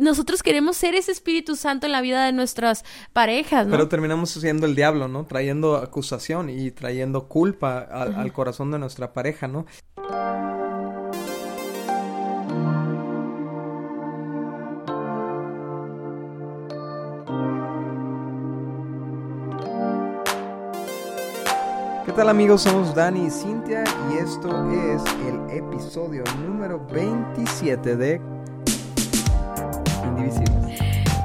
nosotros queremos ser ese Espíritu Santo en la vida de nuestras parejas, ¿no? Pero terminamos siendo el diablo, ¿no? Trayendo acusación y trayendo culpa al, al corazón de nuestra pareja, ¿no? ¿Qué tal amigos? Somos Dani y Cintia y esto es el episodio número 27 de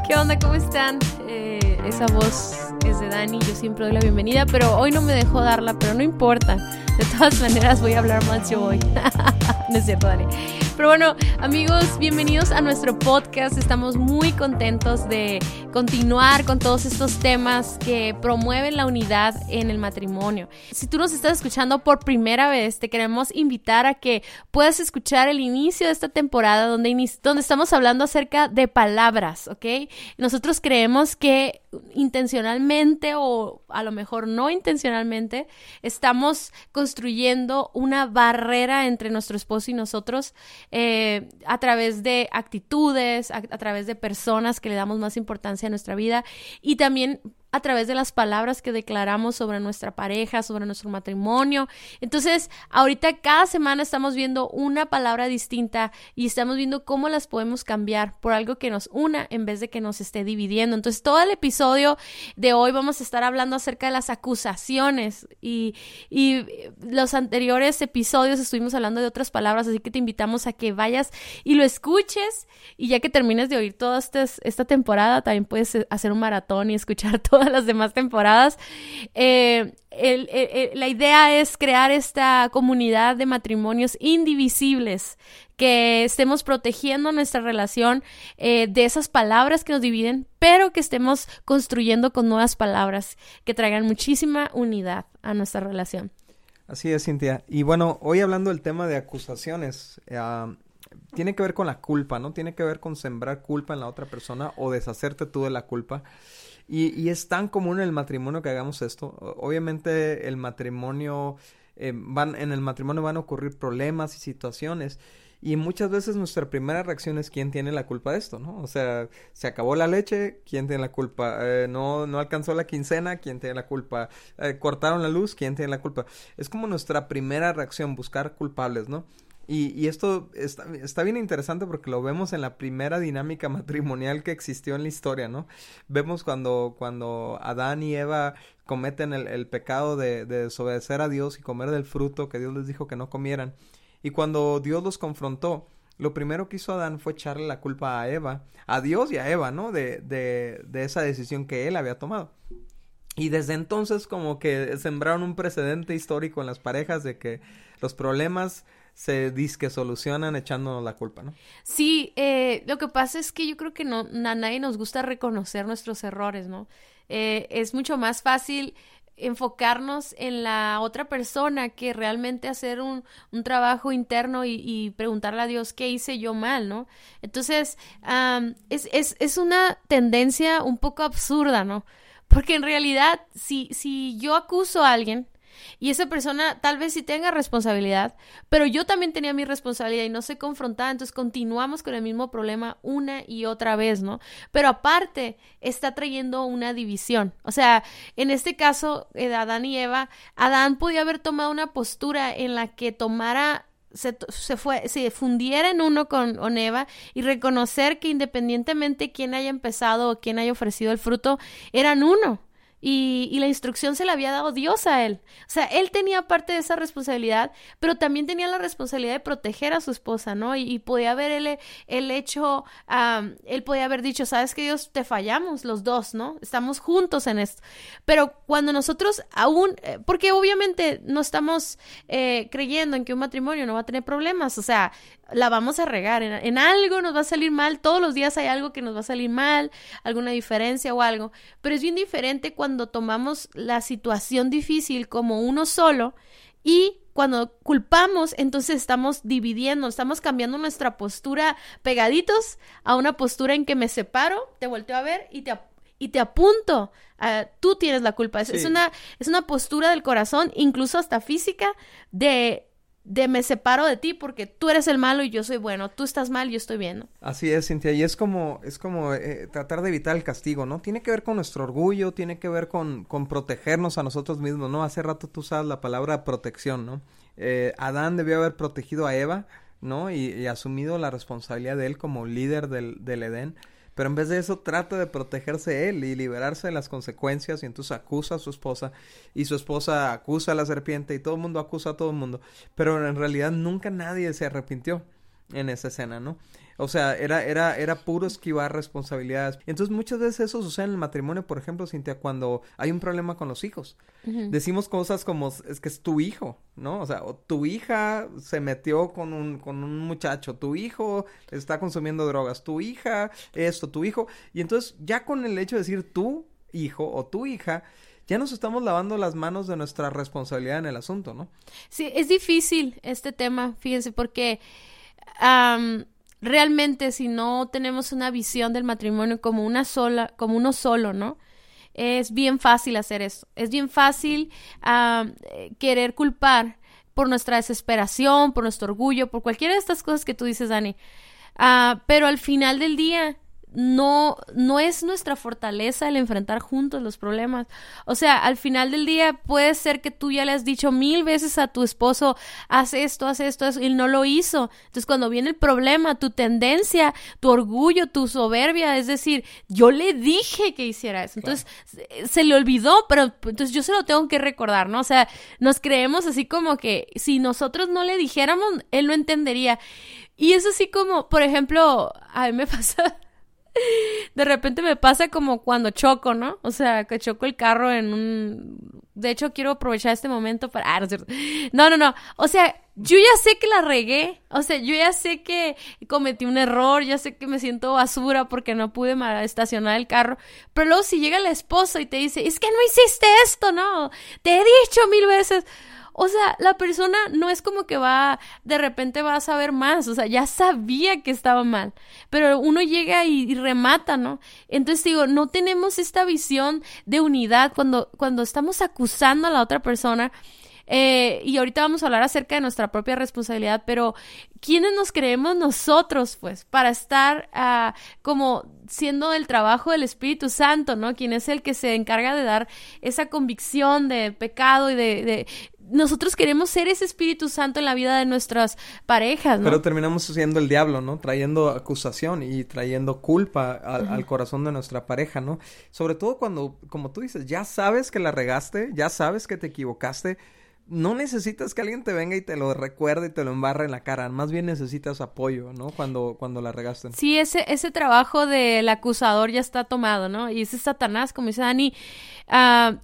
¿Qué onda? ¿Cómo están? Eh, esa voz es de Dani, yo siempre doy la bienvenida, pero hoy no me dejó darla, pero no importa. De todas maneras voy a hablar más yo hoy. no es cierto, Dani. Pero bueno, amigos, bienvenidos a nuestro podcast. Estamos muy contentos de continuar con todos estos temas que promueven la unidad en el matrimonio. Si tú nos estás escuchando por primera vez, te queremos invitar a que puedas escuchar el inicio de esta temporada donde, donde estamos hablando acerca de palabras, ¿ok? Nosotros creemos que intencionalmente o a lo mejor no intencionalmente estamos construyendo una barrera entre nuestro esposo y nosotros eh, a través de actitudes, a, a través de personas que le damos más importancia a nuestra vida y también a través de las palabras que declaramos sobre nuestra pareja, sobre nuestro matrimonio. Entonces, ahorita cada semana estamos viendo una palabra distinta y estamos viendo cómo las podemos cambiar por algo que nos una en vez de que nos esté dividiendo. Entonces, todo el episodio de hoy vamos a estar hablando acerca de las acusaciones y, los anteriores episodios estuvimos hablando de otras palabras, así que te invitamos a que vayas y lo escuches y ya que termines de oír toda esta, esta temporada, también puedes hacer un maratón y escuchar todas las demás temporadas. Eh, la idea es crear esta comunidad de matrimonios indivisibles, que estemos protegiendo nuestra relación eh, de esas palabras que nos dividen, pero que estemos construyendo con nuevas palabras que traigan muchísima unidad a nuestra relación. Así es, Cintia. Y bueno, hoy hablando del tema de acusaciones, uh, tiene que ver con la culpa, ¿no? Tiene que ver con sembrar culpa en la otra persona o deshacerte tú de la culpa. Y, y, es tan común en el matrimonio que hagamos esto. Obviamente el matrimonio, eh, van, en el matrimonio van a ocurrir problemas y situaciones. Y muchas veces nuestra primera reacción es quién tiene la culpa de esto, ¿no? O sea, se acabó la leche, ¿quién tiene la culpa? Eh, no, no alcanzó la quincena, ¿quién tiene la culpa? Eh, cortaron la luz, ¿quién tiene la culpa? Es como nuestra primera reacción, buscar culpables, ¿no? Y, y esto está, está, bien interesante porque lo vemos en la primera dinámica matrimonial que existió en la historia, ¿no? Vemos cuando, cuando Adán y Eva cometen el, el pecado de, de, desobedecer a Dios y comer del fruto que Dios les dijo que no comieran. Y cuando Dios los confrontó, lo primero que hizo Adán fue echarle la culpa a Eva, a Dios y a Eva, ¿no? De, de, de esa decisión que él había tomado. Y desde entonces como que sembraron un precedente histórico en las parejas de que los problemas se que solucionan echándonos la culpa, ¿no? Sí, eh, lo que pasa es que yo creo que no, a nadie nos gusta reconocer nuestros errores, ¿no? Eh, es mucho más fácil enfocarnos en la otra persona que realmente hacer un, un trabajo interno y, y, preguntarle a Dios qué hice yo mal, ¿no? Entonces, um, es, es, es una tendencia un poco absurda, ¿no? Porque en realidad, si, si yo acuso a alguien, y esa persona tal vez sí tenga responsabilidad, pero yo también tenía mi responsabilidad y no se confrontaba, entonces continuamos con el mismo problema una y otra vez, ¿no? Pero aparte está trayendo una división. O sea, en este caso, de eh, Adán y Eva, Adán podía haber tomado una postura en la que tomara se, se, fue, se fundiera en uno con, con, Eva y reconocer que independientemente quién haya empezado o quién haya ofrecido el fruto, eran uno y, y, la instrucción se la había dado Dios a él. O sea, él tenía parte de esa responsabilidad, pero también tenía la responsabilidad de proteger a su esposa, ¿no? Y, y podía haber él, el hecho, um, él podía haber dicho, sabes que Dios te fallamos los dos, ¿no? Estamos juntos en esto. Pero cuando nosotros aún, eh, porque obviamente no estamos eh, creyendo en que un matrimonio no va a tener problemas, o sea, la vamos a regar, en, en, algo nos va a salir mal, todos los días hay algo que nos va a salir mal, alguna diferencia o algo, pero es bien diferente cuando tomamos la situación difícil como uno solo y cuando culpamos, entonces estamos dividiendo, estamos cambiando nuestra postura pegaditos a una postura en que me separo, te volteo a ver y te, y te apunto. Tú tienes la culpa. Es, sí. es, una, es una postura del corazón, incluso hasta física, de de me separo de ti porque tú eres el malo y yo soy bueno, tú estás mal y yo estoy bien. Así es, Cintia, y es como, es como eh, tratar de evitar el castigo, ¿no? Tiene que ver con nuestro orgullo, tiene que ver con, con protegernos a nosotros mismos, ¿no? Hace rato tú usabas la palabra protección, ¿no? Eh, Adán debió haber protegido a Eva, ¿no? Y, y, asumido la responsabilidad de él como líder del, del Edén. Pero en vez de eso trata de protegerse él y liberarse de las consecuencias y entonces acusa a su esposa y su esposa acusa a la serpiente y todo el mundo acusa a todo el mundo. Pero en realidad nunca nadie se arrepintió en esa escena, ¿no? O sea, era, era, era puro esquivar responsabilidades. Entonces, muchas veces eso sucede en el matrimonio, por ejemplo, Cintia, cuando hay un problema con los hijos. Decimos cosas como, es que es tu hijo, ¿no? O sea, o tu hija se metió con un, con un muchacho, tu hijo está consumiendo drogas, tu hija, esto, tu hijo. Y entonces, ya con el hecho de decir tu hijo o tu hija, ya nos estamos lavando las manos de nuestra responsabilidad en el asunto, ¿no? Sí, es difícil este tema, fíjense, porque realmente si no tenemos una visión del matrimonio como una sola, como uno solo, ¿no? Es bien fácil hacer eso. Es bien fácil querer culpar por nuestra desesperación, por nuestro orgullo, por cualquiera de estas cosas que tú dices, Dani. Ah, pero al final del día, no, no es nuestra fortaleza el enfrentar juntos los problemas. O sea, al final del día puede ser que tú ya le has dicho mil veces a tu esposo, haz esto, haz esto, y él no lo hizo. Entonces, cuando viene el problema, tu tendencia, tu orgullo, tu soberbia, es decir, yo le dije que hiciera eso. Entonces, se, le olvidó, pero entonces yo se lo tengo que recordar, ¿no? O sea, nos creemos así como que si nosotros no le dijéramos, él no entendería. Y es así como, por ejemplo, a mí me pasa de repente me pasa como cuando choco, ¿no? O sea, que choco el carro en un... De hecho, quiero aprovechar este momento para... Ah, no, no, no, no. O sea, yo ya sé que la regué. O sea, yo ya sé que cometí un error, ya sé que me siento basura porque no pude estacionar el carro. Pero luego si llega la esposa y te dice, es que no hiciste esto, ¿no? Te he dicho mil veces. O sea, la persona no es como que va, de repente va a saber más, o sea, ya sabía que estaba mal, pero uno llega y, remata, ¿no? Entonces digo, no tenemos esta visión de unidad cuando, cuando estamos acusando a la otra persona. Eh, y ahorita vamos a hablar acerca de nuestra propia responsabilidad, pero ¿quiénes nos creemos nosotros, pues, para estar uh, como siendo el trabajo del Espíritu Santo, ¿no? Quien es el que se encarga de dar esa convicción de pecado y de, de nosotros queremos ser ese Espíritu Santo en la vida de nuestras parejas, ¿no? Pero terminamos siendo el diablo, ¿no? Trayendo acusación y trayendo culpa al, al, corazón de nuestra pareja, ¿no? Sobre todo cuando, como tú dices, ya sabes que la regaste, ya sabes que te equivocaste, no necesitas que alguien te venga y te lo recuerde y te lo embarre en la cara, más bien necesitas apoyo, ¿no? Cuando, cuando la regaste. Sí, ese, ese trabajo del acusador ya está tomado, ¿no? Y ese Satanás, como dice Dani, uh,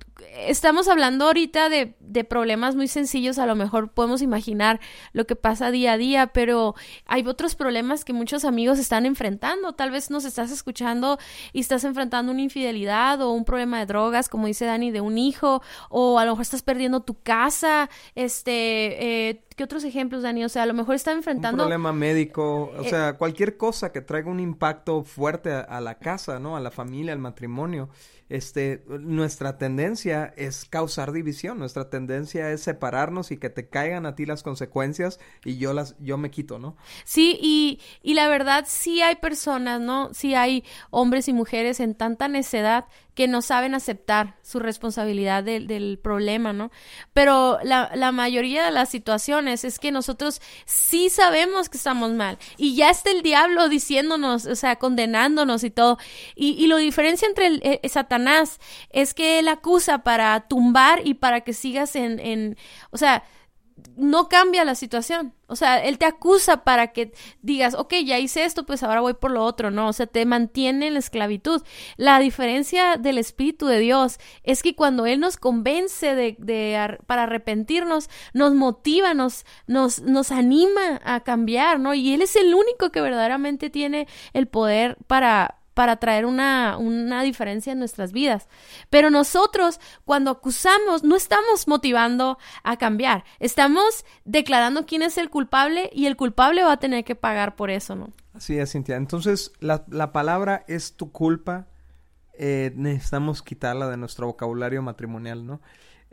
estamos hablando ahorita de, de, problemas muy sencillos, a lo mejor podemos imaginar lo que pasa día a día, pero hay otros problemas que muchos amigos están enfrentando. Tal vez nos estás escuchando y estás enfrentando una infidelidad o un problema de drogas, como dice Dani, de un hijo, o a lo mejor estás perdiendo tu casa, este, eh, ¿qué otros ejemplos, Dani? O sea, a lo mejor está enfrentando... Un problema médico, o eh, sea, cualquier cosa que traiga un impacto fuerte a la casa, ¿no? A la familia, al matrimonio este, nuestra tendencia es causar división, nuestra tendencia es separarnos y que te caigan a ti las consecuencias y yo las, yo me quito, ¿no? Sí, y, y la verdad sí hay personas, ¿no? Sí hay hombres y mujeres en tanta necedad que no saben aceptar su responsabilidad del problema, ¿no? Pero la, la, mayoría de las situaciones es que nosotros sí sabemos que estamos mal y ya está el diablo diciéndonos, o sea, condenándonos y todo. Y, y lo diferencia entre el, eh, Satanás es que él acusa para tumbar y para que sigas en, en o sea, no cambia la situación. O sea, él te acusa para que digas, ok, ya hice esto, pues ahora voy por lo otro, ¿no? O sea, te mantiene en la esclavitud. La diferencia del Espíritu de Dios es que cuando Él nos convence de, de para arrepentirnos, nos motiva, nos, nos, nos anima a cambiar, ¿no? Y Él es el único que verdaderamente tiene el poder para, para traer una, una diferencia en nuestras vidas. Pero nosotros, cuando acusamos, no estamos motivando a cambiar, estamos declarando quién es el culpable y el culpable va a tener que pagar por eso, ¿no? Así es, Cintia. Entonces, la, la palabra es tu culpa, eh, necesitamos quitarla de nuestro vocabulario matrimonial, ¿no?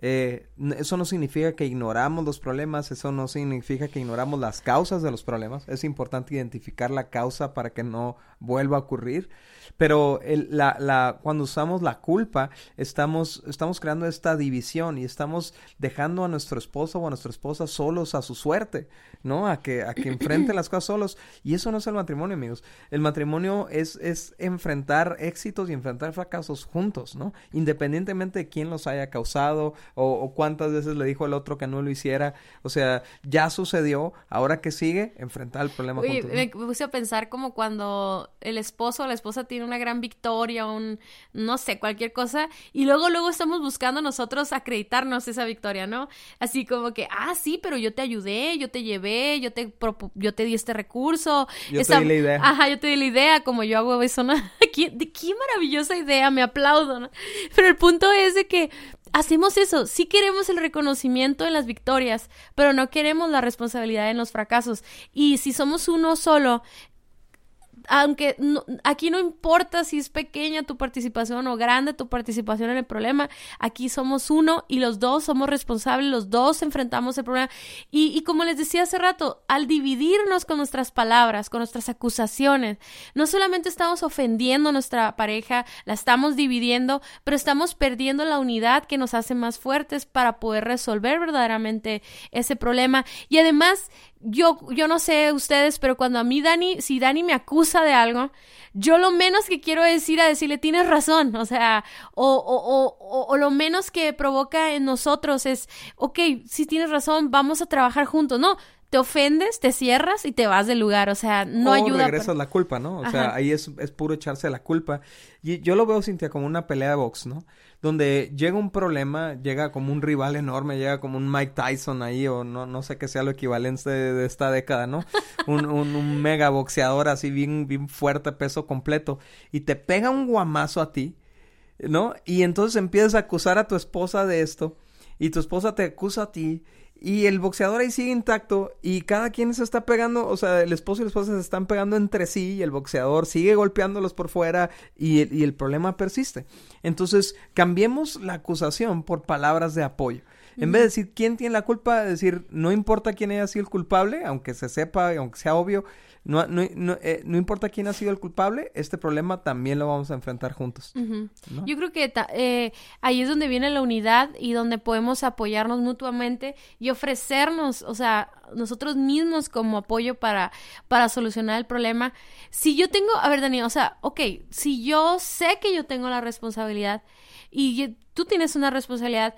Eh, eso no significa que ignoramos los problemas, eso no significa que ignoramos las causas de los problemas. Es importante identificar la causa para que no vuelva a ocurrir. Pero el, la, la, cuando usamos la culpa, estamos, estamos creando esta división y estamos dejando a nuestro esposo o a nuestra esposa solos a su suerte, ¿no? A que, a que enfrenten las cosas solos. Y eso no es el matrimonio, amigos. El matrimonio es, es enfrentar éxitos y enfrentar fracasos juntos, ¿no? Independientemente de quién los haya causado o, cuántas veces le dijo el otro que no lo hiciera. O sea, ya sucedió, ahora que sigue, enfrentar el problema Oye, juntos. Me puse a pensar como cuando el esposo o la esposa tiene una gran victoria, un, no sé, cualquier cosa, y luego, luego estamos buscando nosotros acreditarnos esa victoria, ¿no? Así como que, ah, sí, pero yo te ayudé, yo te llevé, yo te, yo te di este recurso. Yo te di la idea. Ajá, yo te di la idea, como yo hago eso, ¿no? ¿Qué, qué maravillosa idea, me aplaudo, ¿no? Pero el punto es de que hacemos eso, sí queremos el reconocimiento en las victorias, pero no queremos la responsabilidad en los fracasos. Y si somos uno solo, aunque aquí no importa si es pequeña tu participación o grande tu participación en el problema, aquí somos uno y los dos somos responsables, los dos enfrentamos el problema. Y, y como les decía hace rato, al dividirnos con nuestras palabras, con nuestras acusaciones, no solamente estamos ofendiendo a nuestra pareja, la estamos dividiendo, pero estamos perdiendo la unidad que nos hace más fuertes para poder resolver verdaderamente ese problema. Y además, yo, yo no sé ustedes, pero cuando a mí Dani, si Dani me acusa de algo, yo lo menos que quiero decir a decirle, tienes razón, o sea, o, o, o, o, lo menos que provoca en nosotros es, ok, si tienes razón, vamos a trabajar juntos, no, te ofendes, te cierras y te vas del lugar, o sea, no ayuda. regresas la culpa, ¿no? O sea, ahí es, es puro echarse la culpa. Y yo lo veo, Cintia, como una pelea de box, ¿no? Donde llega un problema, llega como un rival enorme, llega como un Mike Tyson ahí, o no, no sé qué sea lo equivalente de, esta década, ¿no? un, un, un, mega boxeador así bien, bien fuerte, peso completo, y te pega un guamazo a ti, ¿no? Y entonces empiezas a acusar a tu esposa de esto, y tu esposa te acusa a ti, y el boxeador ahí sigue intacto y cada quien se está pegando, o sea, el esposo y la esposa se están pegando entre sí y el boxeador sigue golpeándolos por fuera y el, y el problema persiste. Entonces, cambiemos la acusación por palabras de apoyo. En vez de decir quién tiene la culpa, decir no importa quién haya sido el culpable, aunque se sepa, aunque sea obvio, no, no, no, eh, no, importa quién ha sido el culpable, este problema también lo vamos a enfrentar juntos. Yo creo que eh, ahí es donde viene la unidad y donde podemos apoyarnos mutuamente y ofrecernos, o sea, nosotros mismos como apoyo para, para solucionar el problema. Si yo tengo, a ver, Dani, o sea, ok, si yo sé que yo tengo la responsabilidad y tú tienes una responsabilidad,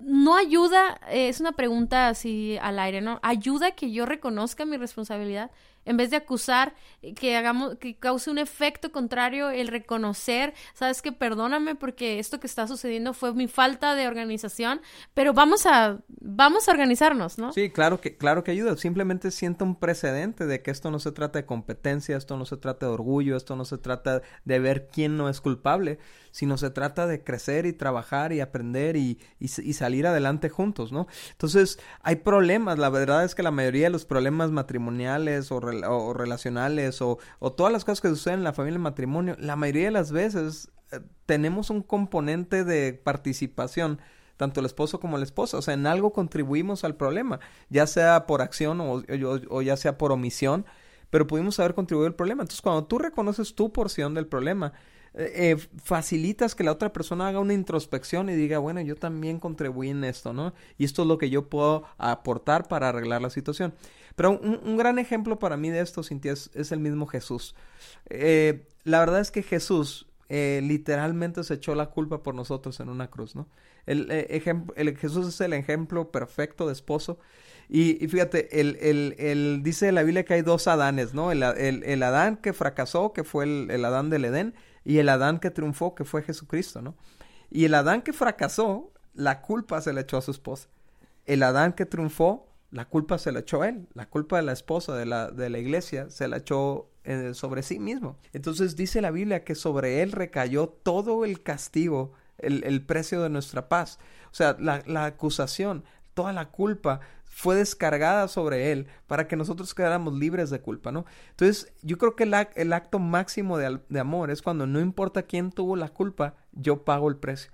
no ayuda, eh, es una pregunta así al aire, ¿no? ¿Ayuda que yo reconozca mi responsabilidad? En vez de acusar eh, que hagamos que cause un efecto contrario el reconocer sabes que perdóname porque esto que está sucediendo fue mi falta de organización pero vamos a vamos a organizarnos no sí claro que claro que ayuda. Simplemente sienta un precedente de que esto no se trata de competencia esto no se trata de orgullo esto no se trata de ver quién no es culpable sino se trata de crecer y trabajar y aprender y, y, salir adelante juntos, ¿no? Entonces, hay problemas, la verdad es que la mayoría de los problemas matrimoniales o, o relacionales o, o, todas las cosas que suceden en la familia el matrimonio, la mayoría de las veces eh, tenemos un componente de participación tanto el esposo como la esposa, o sea, en algo contribuimos al problema, ya sea por acción o, o ya sea por omisión, pero pudimos haber contribuido al problema. Entonces, cuando tú reconoces tu porción del problema, eh, eh, facilitas que la otra persona haga una introspección y diga, bueno, yo también contribuí en esto, ¿no? Y esto es lo que yo puedo aportar para arreglar la situación. Pero un, gran ejemplo para mí de esto, Cintia, es, el mismo Jesús. Eh, la verdad es que Jesús literalmente se echó la culpa por nosotros en una cruz, ¿no? El, el Jesús es el ejemplo perfecto de esposo. Y, fíjate, el, el, el, dice la Biblia que hay dos Adanes, ¿no? El, el Adán que fracasó, que fue el, Adán del Edén, y el Adán que triunfó, que fue Jesucristo, ¿no? Y el Adán que fracasó, la culpa se le echó a su esposa. El Adán que triunfó, la culpa se la echó a él. La culpa de la esposa de la, de la iglesia se la echó eh, sobre sí mismo. Entonces dice la Biblia que sobre él recayó todo el castigo, el, el precio de nuestra paz. O sea, la, la acusación, toda la culpa fue descargada sobre él para que nosotros quedáramos libres de culpa, ¿no? Entonces, yo creo que el, acto máximo de, amor es cuando no importa quién tuvo la culpa, yo pago el precio.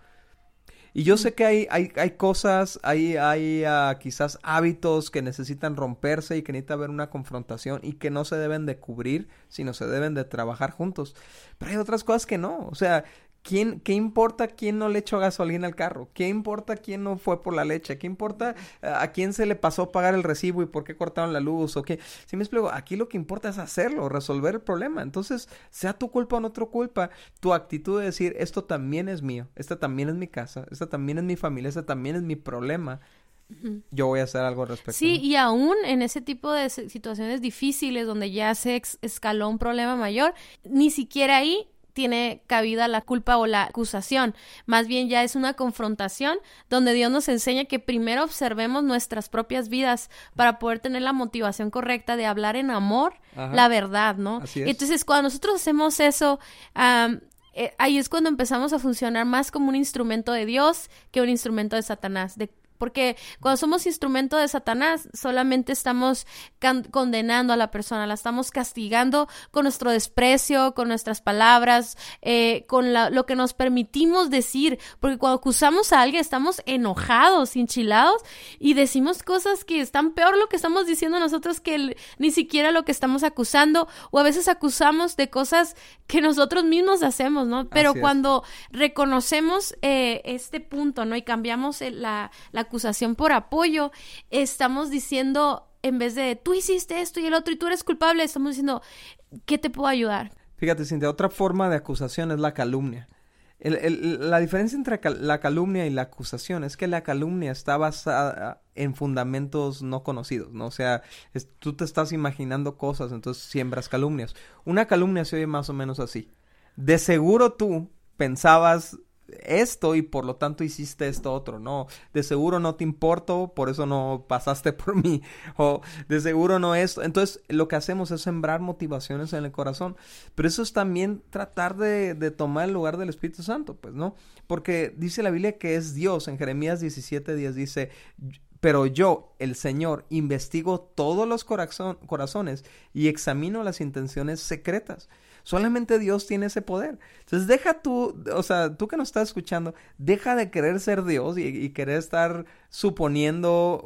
Y yo sé que hay, cosas, hay, ah, quizás hábitos que necesitan romperse y que necesita haber una confrontación y que no se deben de cubrir, sino se deben de trabajar juntos. Pero hay otras cosas que no. O sea, ¿Quién, ¿Qué importa quién no le echó gasolina al carro? ¿Qué importa quién no fue por la leche? ¿Qué importa eh, a quién se le pasó pagar el recibo y por qué cortaron la luz? ¿O qué? Si me explico, aquí lo que importa es hacerlo, resolver el problema. Entonces, sea tu culpa o no tu culpa, tu actitud de decir, esto también es mío, esta también es mi casa, esta también es mi familia, esta también es mi problema. Yo voy a hacer algo al respecto. Sí, y aún en ese tipo de situaciones difíciles donde ya se escaló un problema mayor, ni siquiera ahí tiene cabida la culpa o la acusación. Más bien ya es una confrontación donde Dios nos enseña que primero observemos nuestras propias vidas para poder tener la motivación correcta de hablar en amor la verdad, ¿no? Entonces, cuando nosotros hacemos eso, eh, ahí es cuando empezamos a funcionar más como un instrumento de Dios que un instrumento de Satanás, de porque cuando somos instrumento de Satanás, solamente estamos condenando a la persona, la estamos castigando con nuestro desprecio, con nuestras palabras, eh, con lo que nos permitimos decir. Porque cuando acusamos a alguien, estamos enojados, hinchilados y decimos cosas que están peor lo que estamos diciendo nosotros que ni siquiera lo que estamos acusando. O a veces acusamos de cosas que nosotros mismos hacemos, ¿no? Pero cuando reconocemos eh, este punto, ¿no? Y cambiamos la, la acusación por apoyo, estamos diciendo, en vez de tú hiciste esto y el otro y tú eres culpable, estamos diciendo, ¿qué te puedo ayudar? Fíjate, Cintia, otra forma de acusación es la calumnia. la diferencia entre la calumnia y la acusación es que la calumnia está basada en fundamentos no conocidos, ¿no? O sea, tú te estás imaginando cosas, entonces siembras calumnias. Una calumnia se oye más o menos así. De seguro tú pensabas esto y por lo tanto hiciste esto otro, no, de seguro no te importo, por eso no pasaste por mí, o de seguro no esto, entonces lo que hacemos es sembrar motivaciones en el corazón, pero eso es también tratar de, tomar el lugar del Espíritu Santo, pues, ¿no? Porque dice la Biblia que es Dios, en Jeremías 17 días dice, pero yo, el Señor, investigo todos los corazones y examino las intenciones secretas. Solamente Dios tiene ese poder. Entonces deja tú, o sea, tú que nos estás escuchando, deja de querer ser Dios y, querer estar suponiendo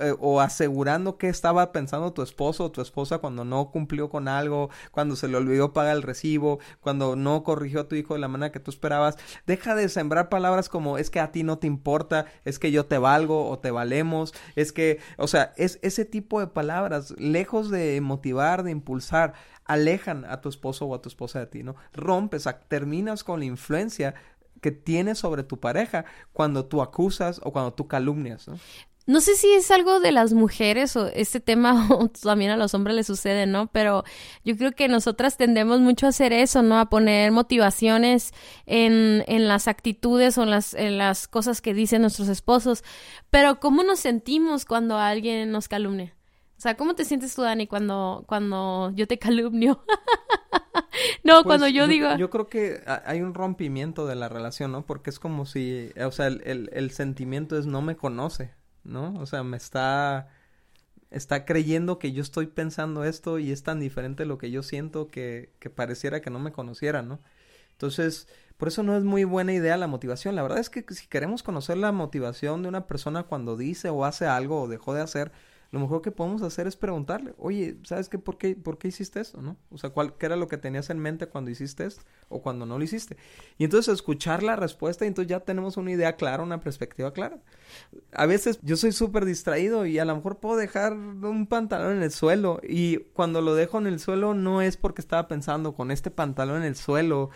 eh, o, asegurando qué estaba pensando tu esposo o tu esposa cuando no cumplió con algo, cuando se le olvidó pagar el recibo, cuando no corrigió a tu hijo de la manera que tú esperabas. Deja de sembrar palabras como es que a ti no te importa, es que yo te valgo o te valemos, es que, o sea, es ese tipo de palabras, lejos de motivar, de impulsar, alejan a tu esposo o a tu esposa de ti, ¿no? Rompes, terminas con la influencia que tienes sobre tu pareja cuando tú acusas o cuando tú calumnias, ¿no? No sé si es algo de las mujeres o este tema también a los hombres les sucede, ¿no? Pero yo creo que nosotras tendemos mucho a hacer eso, ¿no? A poner motivaciones en, en las actitudes o en las, en las cosas que dicen nuestros esposos. Pero ¿cómo nos sentimos cuando alguien nos calumnia? O sea, ¿cómo te sientes tú, Dani, cuando, cuando yo te calumnio? no, pues, cuando yo, digo... Yo creo que hay un rompimiento de la relación, ¿no? Porque es como si, o sea, el, el, sentimiento es no me conoce, ¿no? O sea, me está está creyendo que yo estoy pensando esto y es tan diferente lo que yo siento que, que, pareciera que no me conociera, ¿no? Entonces, por eso no es muy buena idea la motivación. La verdad es que si queremos conocer la motivación de una persona cuando dice o hace algo o dejó de hacer, lo mejor que podemos hacer es preguntarle, oye, ¿sabes qué? ¿Por qué, por qué hiciste esto? ¿No? O sea, ¿cuál, ¿qué era lo que tenías en mente cuando hiciste esto o cuando no lo hiciste? Y entonces escuchar la respuesta y entonces ya tenemos una idea clara, una perspectiva clara. A veces yo soy súper distraído y a lo mejor puedo dejar un pantalón en el suelo y cuando lo dejo en el suelo no es porque estaba pensando con este pantalón en el suelo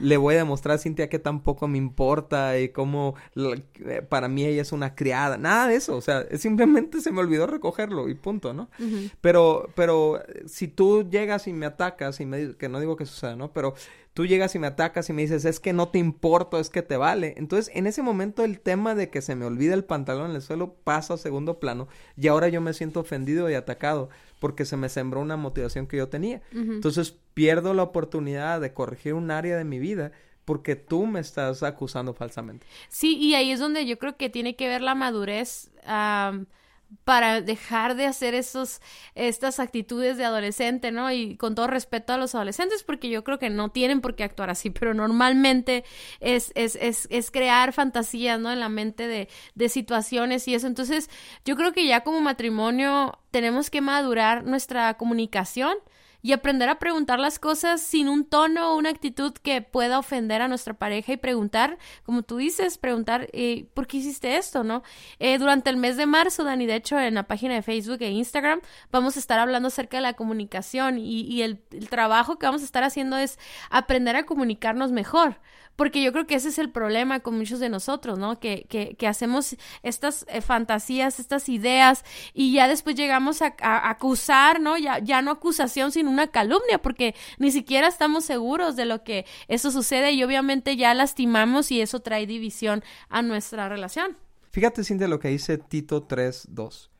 le voy a demostrar a Cintia que tampoco me importa y cómo eh, para mí ella es una criada. Nada de eso, o sea, simplemente se me olvidó recogerlo y punto, ¿no? Pero, pero si tú llegas y me atacas y me dices, que no digo que suceda, ¿no? Pero tú llegas y me atacas y me dices, es que no te importo, es que te vale. Entonces, en ese momento el tema de que se me olvida el pantalón en el suelo pasa a segundo plano y ahora yo me siento ofendido y atacado porque se me sembró una motivación que yo tenía. Entonces, pierdo la oportunidad de corregir un área de mi vida porque tú me estás acusando falsamente. Sí, y ahí es donde yo creo que tiene que ver la madurez para dejar de hacer esos, estas actitudes de adolescente, ¿no? Y con todo respeto a los adolescentes, porque yo creo que no tienen por qué actuar así, pero normalmente es, es, es, es crear fantasías, ¿no? En la mente de, de situaciones y eso. Entonces, yo creo que ya como matrimonio tenemos que madurar nuestra comunicación y aprender a preguntar las cosas sin un tono o una actitud que pueda ofender a nuestra pareja y preguntar, como tú dices, preguntar, eh, ¿por qué hiciste esto? ¿No? Eh, durante el mes de marzo, Dani, de hecho, en la página de Facebook e Instagram, vamos a estar hablando acerca de la comunicación y, y el, el trabajo que vamos a estar haciendo es aprender a comunicarnos mejor porque yo creo que ese es el problema con muchos de nosotros, ¿no? Que, que, que hacemos estas eh, fantasías, estas ideas y ya después llegamos a, acusar, ¿no? Ya, ya no acusación, sino una calumnia, porque ni siquiera estamos seguros de lo que eso sucede y obviamente ya lastimamos y eso trae división a nuestra relación. Fíjate, Cintia, lo que dice Tito 3.2.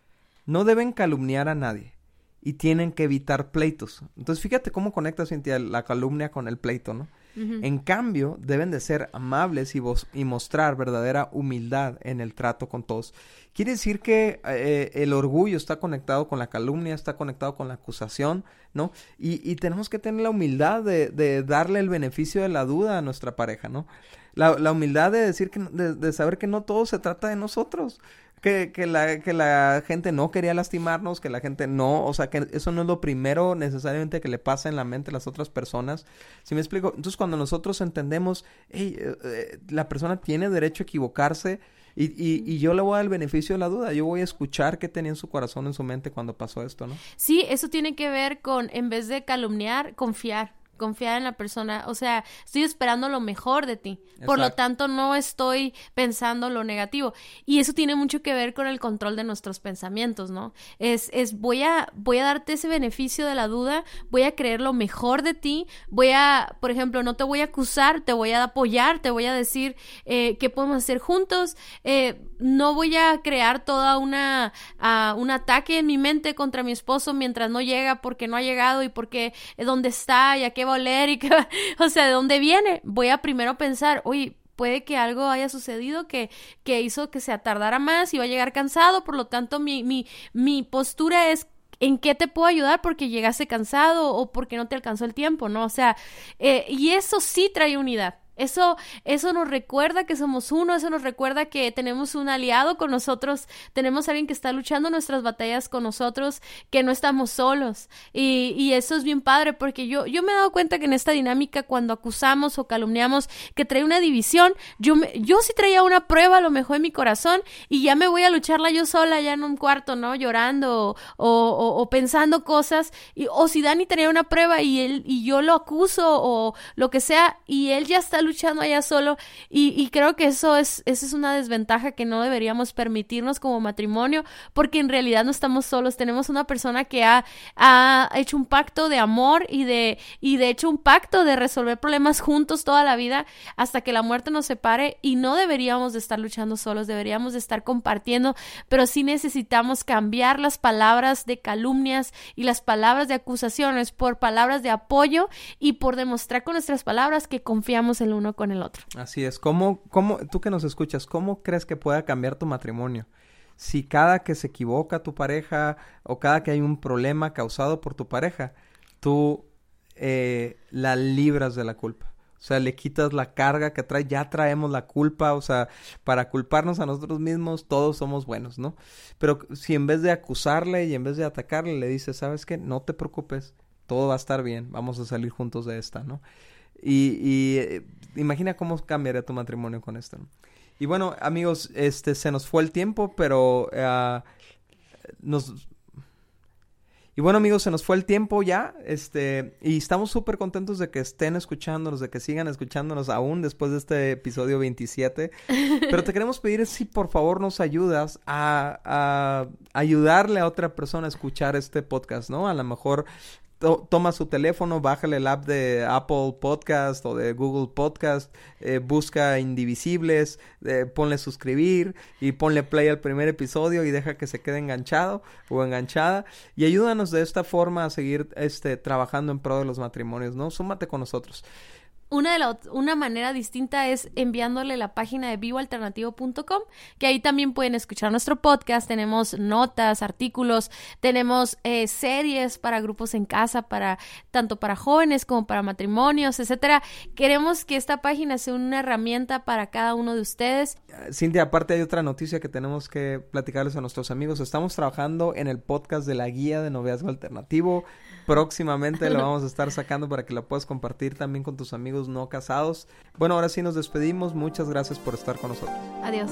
No deben calumniar a nadie y tienen que evitar pleitos. Entonces, fíjate cómo conecta, Cintia, la calumnia con el pleito, ¿no? En cambio, deben de ser amables y, y, mostrar verdadera humildad en el trato con todos. Quiere decir que eh, el orgullo está conectado con la calumnia, está conectado con la acusación, ¿no? Y, y tenemos que tener la humildad de, de, darle el beneficio de la duda a nuestra pareja, ¿no? La, la humildad de decir que, de, de saber que no todo se trata de nosotros que, que, la, que la gente no quería lastimarnos, que la gente no, o sea, que eso no es lo primero necesariamente que le pasa en la mente a las otras personas. ¿Sí me explico? Entonces, cuando nosotros entendemos, hey, eh, eh, la persona tiene derecho a equivocarse y, y, y, yo le voy a dar el beneficio de la duda, yo voy a escuchar qué tenía en su corazón, en su mente cuando pasó esto, ¿no? Sí, eso tiene que ver con, en vez de calumniar, confiar confiar en la persona, o sea, estoy esperando lo mejor de ti. Exacto. Por lo tanto, no estoy pensando lo negativo. Y eso tiene mucho que ver con el control de nuestros pensamientos, ¿no? Es, es voy a, voy a darte ese beneficio de la duda, voy a creer lo mejor de ti, voy a, por ejemplo, no te voy a acusar, te voy a apoyar, te voy a decir eh, qué podemos hacer juntos, eh, no voy a crear toda una, uh, un ataque en mi mente contra mi esposo mientras no llega porque no ha llegado y porque eh, dónde está y a qué va a oler y qué, o sea, de dónde viene. Voy a primero pensar, oye, puede que algo haya sucedido que, que hizo que se tardara más y va a llegar cansado, por lo tanto mi, mi, mi postura es en qué te puedo ayudar porque llegaste cansado o porque no te alcanzó el tiempo, ¿no? O sea, eh, y eso sí trae unidad. Eso, eso nos recuerda que somos uno, eso nos recuerda que tenemos un aliado con nosotros, tenemos alguien que está luchando nuestras batallas con nosotros, que no estamos solos. Y, y eso es bien padre, porque yo, yo me he dado cuenta que en esta dinámica, cuando acusamos o calumniamos, que trae una división, yo, me, yo sí traía una prueba a lo mejor en mi corazón y ya me voy a lucharla yo sola, ya en un cuarto, ¿no? Llorando o, o, pensando cosas. Y, o si Dani traía una prueba y, él, y yo lo acuso o lo que sea, y él ya está luchando luchando allá solo. Y, creo que eso es, esa es una desventaja que no deberíamos permitirnos como matrimonio porque en realidad no estamos solos, tenemos una persona que ha, ha hecho un pacto de amor y de, y de hecho un pacto de resolver problemas juntos toda la vida hasta que la muerte nos separe. Y no deberíamos de estar luchando solos, deberíamos de estar compartiendo, pero sí necesitamos cambiar las palabras de calumnias y las palabras de acusaciones por palabras de apoyo y por demostrar con nuestras palabras que confiamos en uno con el otro. Así es. ¿Cómo, cómo, tú que nos escuchas, cómo crees que pueda cambiar tu matrimonio? Si cada que se equivoca tu pareja o cada que hay un problema causado por tu pareja, tú eh, la libras de la culpa. O sea, le quitas la carga que trae, ya traemos la culpa, o sea, para culparnos a nosotros mismos, todos somos buenos, ¿no? Pero si en vez de acusarle y en vez de atacarle, le dices, ¿sabes qué? No te preocupes, todo va a estar bien, vamos a salir juntos de esta, ¿no? Y, y eh, imagina cómo cambiaría tu matrimonio con esto. Y bueno, amigos, este se nos fue el tiempo, pero uh, nos y bueno, amigos, se nos fue el tiempo ya, este, y estamos súper contentos de que estén escuchándonos, de que sigan escuchándonos aún después de este episodio 27. Pero te queremos pedir si por favor nos ayudas a, a ayudarle a otra persona a escuchar este podcast, ¿no? A lo mejor to toma su teléfono, bájale el app de Apple Podcast o de Google Podcast, eh, busca Indivisibles, eh, ponle suscribir y ponle play al primer episodio y deja que se quede enganchado o enganchada y ayúdanos de esta forma a seguir este trabajando en pro de los matrimonios, ¿no? Súmate con nosotros. Una, de la, una manera distinta es enviándole la página de vivoalternativo.com, que ahí también pueden escuchar nuestro podcast. Tenemos notas, artículos, tenemos eh, series para grupos en casa, para tanto para jóvenes como para matrimonios, etcétera. Queremos que esta página sea una herramienta para cada uno de ustedes. Cintia, aparte hay otra noticia que tenemos que platicarles a nuestros amigos. Estamos trabajando en el podcast de la guía de noviazgo alternativo. Próximamente lo vamos a estar sacando para que lo puedas compartir también con tus amigos no casados. Bueno, ahora sí nos despedimos. Muchas gracias por estar con nosotros. Adiós.